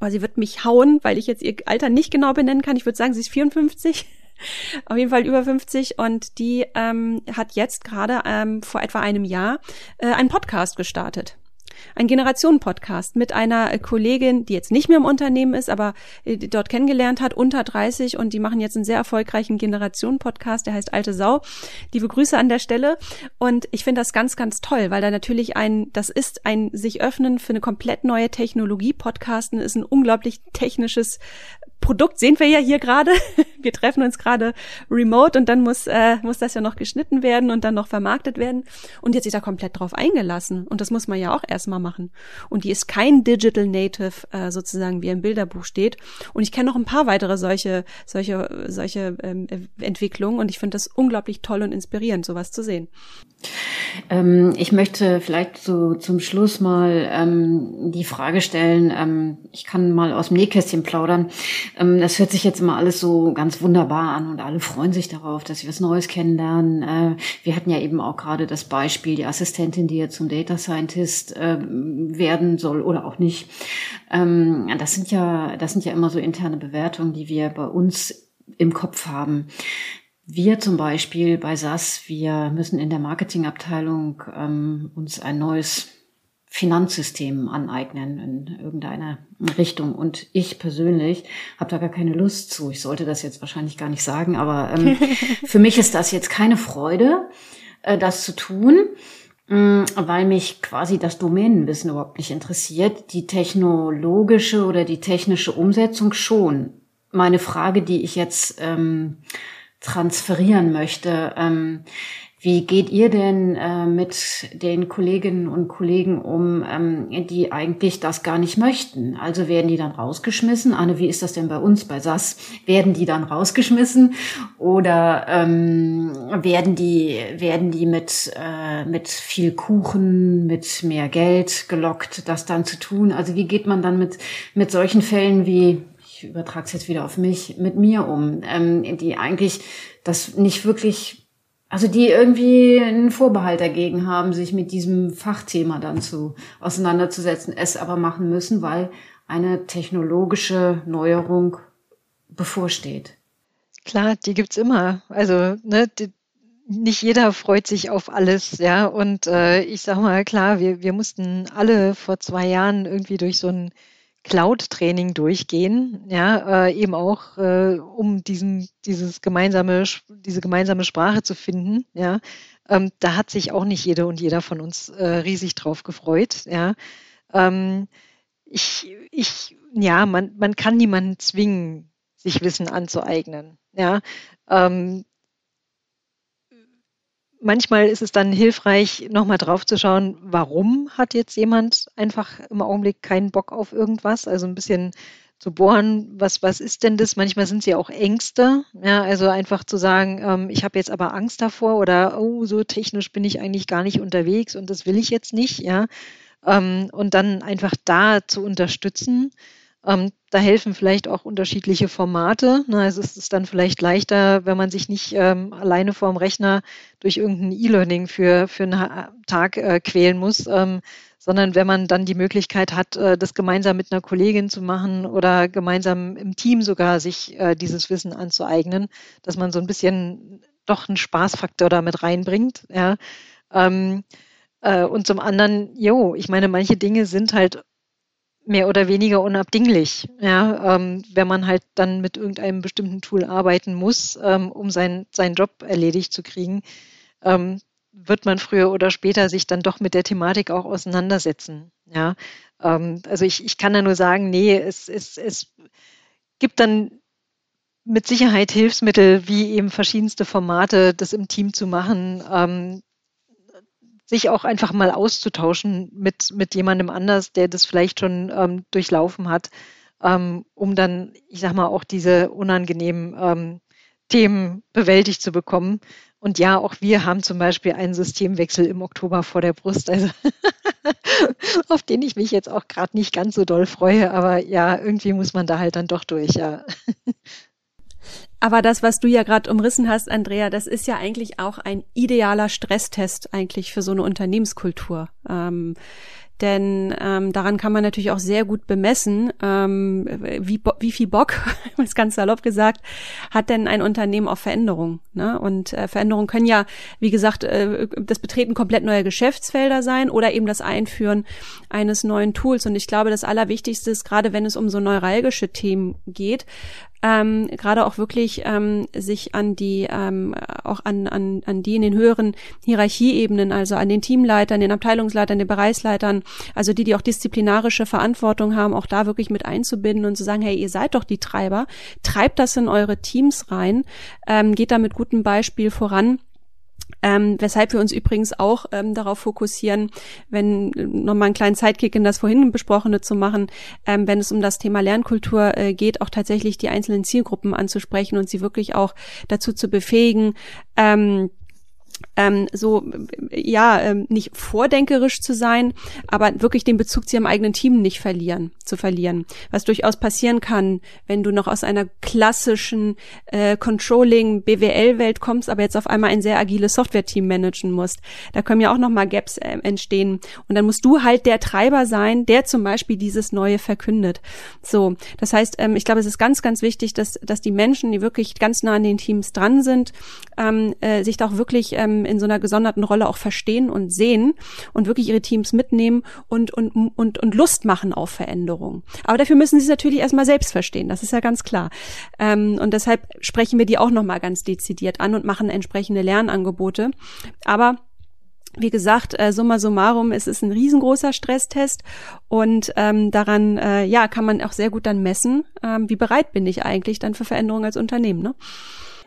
aber sie wird mich hauen, weil ich jetzt ihr Alter nicht genau benennen kann. Ich würde sagen, sie ist 54. (laughs) Auf jeden Fall über 50 und die ähm, hat jetzt gerade ähm, vor etwa einem Jahr äh, einen Podcast gestartet ein Generationen-Podcast mit einer Kollegin, die jetzt nicht mehr im Unternehmen ist, aber äh, dort kennengelernt hat, unter 30 und die machen jetzt einen sehr erfolgreichen Generationen-Podcast, der heißt Alte Sau. Liebe Grüße an der Stelle und ich finde das ganz, ganz toll, weil da natürlich ein, das ist ein sich öffnen für eine komplett neue Technologie. Podcasten ist ein unglaublich technisches Produkt sehen wir ja hier gerade. (laughs) Wir treffen uns gerade remote und dann muss, äh, muss das ja noch geschnitten werden und dann noch vermarktet werden. Und jetzt ist er komplett drauf eingelassen. Und das muss man ja auch erstmal machen. Und die ist kein Digital Native, äh, sozusagen, wie im Bilderbuch steht. Und ich kenne noch ein paar weitere solche, solche, solche ähm, Entwicklungen und ich finde das unglaublich toll und inspirierend, sowas zu sehen. Ähm, ich möchte vielleicht so zum Schluss mal ähm, die Frage stellen, ähm, ich kann mal aus dem Nähkästchen plaudern. Ähm, das hört sich jetzt immer alles so ganz wunderbar an und alle freuen sich darauf, dass sie was Neues kennenlernen. Äh, wir hatten ja eben auch gerade das Beispiel, die Assistentin, die jetzt zum Data Scientist äh, werden soll oder auch nicht. Ähm, das sind ja, das sind ja immer so interne Bewertungen, die wir bei uns im Kopf haben. Wir zum Beispiel bei SAS, wir müssen in der Marketingabteilung ähm, uns ein neues Finanzsystem aneignen in irgendeiner Richtung. Und ich persönlich habe da gar keine Lust zu. Ich sollte das jetzt wahrscheinlich gar nicht sagen, aber ähm, (laughs) für mich ist das jetzt keine Freude, äh, das zu tun, äh, weil mich quasi das Domänenwissen überhaupt nicht interessiert. Die technologische oder die technische Umsetzung schon. Meine Frage, die ich jetzt ähm, transferieren möchte. Ähm, wie geht ihr denn äh, mit den Kolleginnen und Kollegen um, ähm, die eigentlich das gar nicht möchten? Also werden die dann rausgeschmissen? Anne, wie ist das denn bei uns bei SAS? Werden die dann rausgeschmissen oder ähm, werden die werden die mit äh, mit viel Kuchen, mit mehr Geld gelockt, das dann zu tun? Also wie geht man dann mit mit solchen Fällen wie ich übertrage es jetzt wieder auf mich, mit mir um, ähm, die eigentlich das nicht wirklich, also die irgendwie einen Vorbehalt dagegen haben, sich mit diesem Fachthema dann zu auseinanderzusetzen, es aber machen müssen, weil eine technologische Neuerung bevorsteht. Klar, die gibt's immer. Also ne, die, nicht jeder freut sich auf alles, ja. Und äh, ich sag mal, klar, wir, wir mussten alle vor zwei Jahren irgendwie durch so ein Cloud-Training durchgehen, ja, äh, eben auch, äh, um diesen, dieses gemeinsame, diese gemeinsame Sprache zu finden, ja. Ähm, da hat sich auch nicht jede und jeder von uns äh, riesig drauf gefreut, ja. Ähm, ich, ich, ja, man, man kann niemanden zwingen, sich Wissen anzueignen, ja. Ähm, manchmal ist es dann hilfreich, nochmal drauf zu schauen, warum hat jetzt jemand einfach im Augenblick keinen Bock auf irgendwas? Also ein bisschen zu bohren, was, was ist denn das? Manchmal sind sie auch Ängste, ja, also einfach zu sagen, ähm, ich habe jetzt aber Angst davor oder oh, so technisch bin ich eigentlich gar nicht unterwegs und das will ich jetzt nicht, ja. Ähm, und dann einfach da zu unterstützen ähm, da helfen vielleicht auch unterschiedliche Formate. Ne? Also es ist dann vielleicht leichter, wenn man sich nicht ähm, alleine vorm Rechner durch irgendein E-Learning für, für einen Tag äh, quälen muss, ähm, sondern wenn man dann die Möglichkeit hat, äh, das gemeinsam mit einer Kollegin zu machen oder gemeinsam im Team sogar sich äh, dieses Wissen anzueignen, dass man so ein bisschen doch einen Spaßfaktor damit reinbringt. Ja. Ähm, äh, und zum anderen, jo, ich meine, manche Dinge sind halt mehr oder weniger unabdinglich, ja, ähm, wenn man halt dann mit irgendeinem bestimmten Tool arbeiten muss, ähm, um sein, seinen Job erledigt zu kriegen, ähm, wird man früher oder später sich dann doch mit der Thematik auch auseinandersetzen. Ja, ähm, also ich, ich kann da nur sagen, nee, es, es, es gibt dann mit Sicherheit Hilfsmittel, wie eben verschiedenste Formate, das im Team zu machen, ähm, sich auch einfach mal auszutauschen mit, mit jemandem anders, der das vielleicht schon ähm, durchlaufen hat, ähm, um dann, ich sag mal, auch diese unangenehmen ähm, Themen bewältigt zu bekommen. Und ja, auch wir haben zum Beispiel einen Systemwechsel im Oktober vor der Brust, also (laughs) auf den ich mich jetzt auch gerade nicht ganz so doll freue, aber ja, irgendwie muss man da halt dann doch durch, ja. Aber das, was du ja gerade umrissen hast, Andrea, das ist ja eigentlich auch ein idealer Stresstest eigentlich für so eine Unternehmenskultur. Ähm, denn ähm, daran kann man natürlich auch sehr gut bemessen, ähm, wie, wie viel Bock, (laughs) ist ganz salopp gesagt, hat denn ein Unternehmen auf Veränderung. Ne? Und äh, Veränderungen können ja, wie gesagt, äh, das Betreten komplett neuer Geschäftsfelder sein oder eben das Einführen eines neuen Tools. Und ich glaube, das Allerwichtigste ist, gerade wenn es um so neuralgische Themen geht, ähm, gerade auch wirklich ähm, sich an die, ähm, auch an, an, an die in den höheren Hierarchieebenen, also an den Teamleitern, den Abteilungsleitern, den Bereichsleitern, also die, die auch disziplinarische Verantwortung haben, auch da wirklich mit einzubinden und zu sagen, hey, ihr seid doch die Treiber, treibt das in eure Teams rein, ähm, geht da mit gutem Beispiel voran. Ähm, weshalb wir uns übrigens auch ähm, darauf fokussieren, wenn nochmal einen kleinen Sidekick in das vorhin besprochene zu machen, ähm, wenn es um das Thema Lernkultur äh, geht, auch tatsächlich die einzelnen Zielgruppen anzusprechen und sie wirklich auch dazu zu befähigen, ähm, ähm, so ja ähm, nicht vordenkerisch zu sein, aber wirklich den Bezug zu ihrem eigenen Team nicht verlieren, zu verlieren. Was durchaus passieren kann, wenn du noch aus einer klassischen äh, Controlling BWL-Welt kommst, aber jetzt auf einmal ein sehr agiles Software-Team managen musst. Da können ja auch noch mal Gaps äh, entstehen und dann musst du halt der Treiber sein, der zum Beispiel dieses Neue verkündet. So, das heißt, ähm, ich glaube, es ist ganz, ganz wichtig, dass dass die Menschen, die wirklich ganz nah an den Teams dran sind, ähm, äh, sich da auch wirklich ähm, in so einer gesonderten Rolle auch verstehen und sehen und wirklich ihre Teams mitnehmen und, und, und, und Lust machen auf Veränderung. Aber dafür müssen sie es natürlich erstmal selbst verstehen, das ist ja ganz klar. Ähm, und deshalb sprechen wir die auch nochmal ganz dezidiert an und machen entsprechende Lernangebote. Aber wie gesagt, äh, summa summarum, es ist ein riesengroßer Stresstest und ähm, daran äh, ja kann man auch sehr gut dann messen, ähm, wie bereit bin ich eigentlich dann für Veränderungen als Unternehmen. Ne?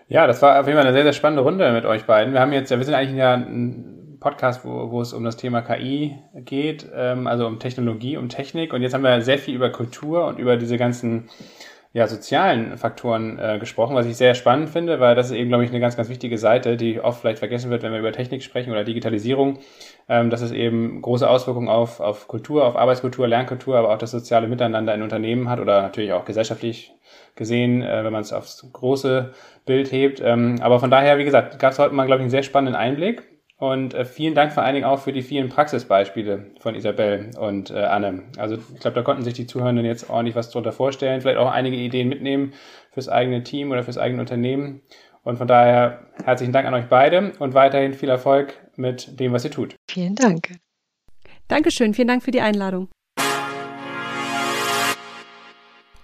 Ja, das war auf jeden Fall eine sehr, sehr spannende Runde mit euch beiden. Wir haben jetzt, ja, wir sind eigentlich ja ein Podcast, wo, wo es um das Thema KI geht, ähm, also um Technologie, um Technik. Und jetzt haben wir sehr viel über Kultur und über diese ganzen ja, sozialen Faktoren äh, gesprochen, was ich sehr spannend finde, weil das ist eben, glaube ich, eine ganz, ganz wichtige Seite, die oft vielleicht vergessen wird, wenn wir über Technik sprechen oder Digitalisierung, ähm, dass es eben große Auswirkungen auf, auf Kultur, auf Arbeitskultur, Lernkultur, aber auch das soziale Miteinander in Unternehmen hat oder natürlich auch gesellschaftlich gesehen, äh, wenn man es aufs große Bild hebt. Ähm, aber von daher, wie gesagt, gab es heute mal, glaube ich, einen sehr spannenden Einblick. Und äh, vielen Dank vor allen Dingen auch für die vielen Praxisbeispiele von Isabel und äh, Anne. Also ich glaube, da konnten sich die Zuhörenden jetzt ordentlich was drunter vorstellen, vielleicht auch einige Ideen mitnehmen fürs eigene Team oder fürs eigene Unternehmen. Und von daher herzlichen Dank an euch beide und weiterhin viel Erfolg mit dem, was ihr tut. Vielen Dank. Dankeschön, vielen Dank für die Einladung.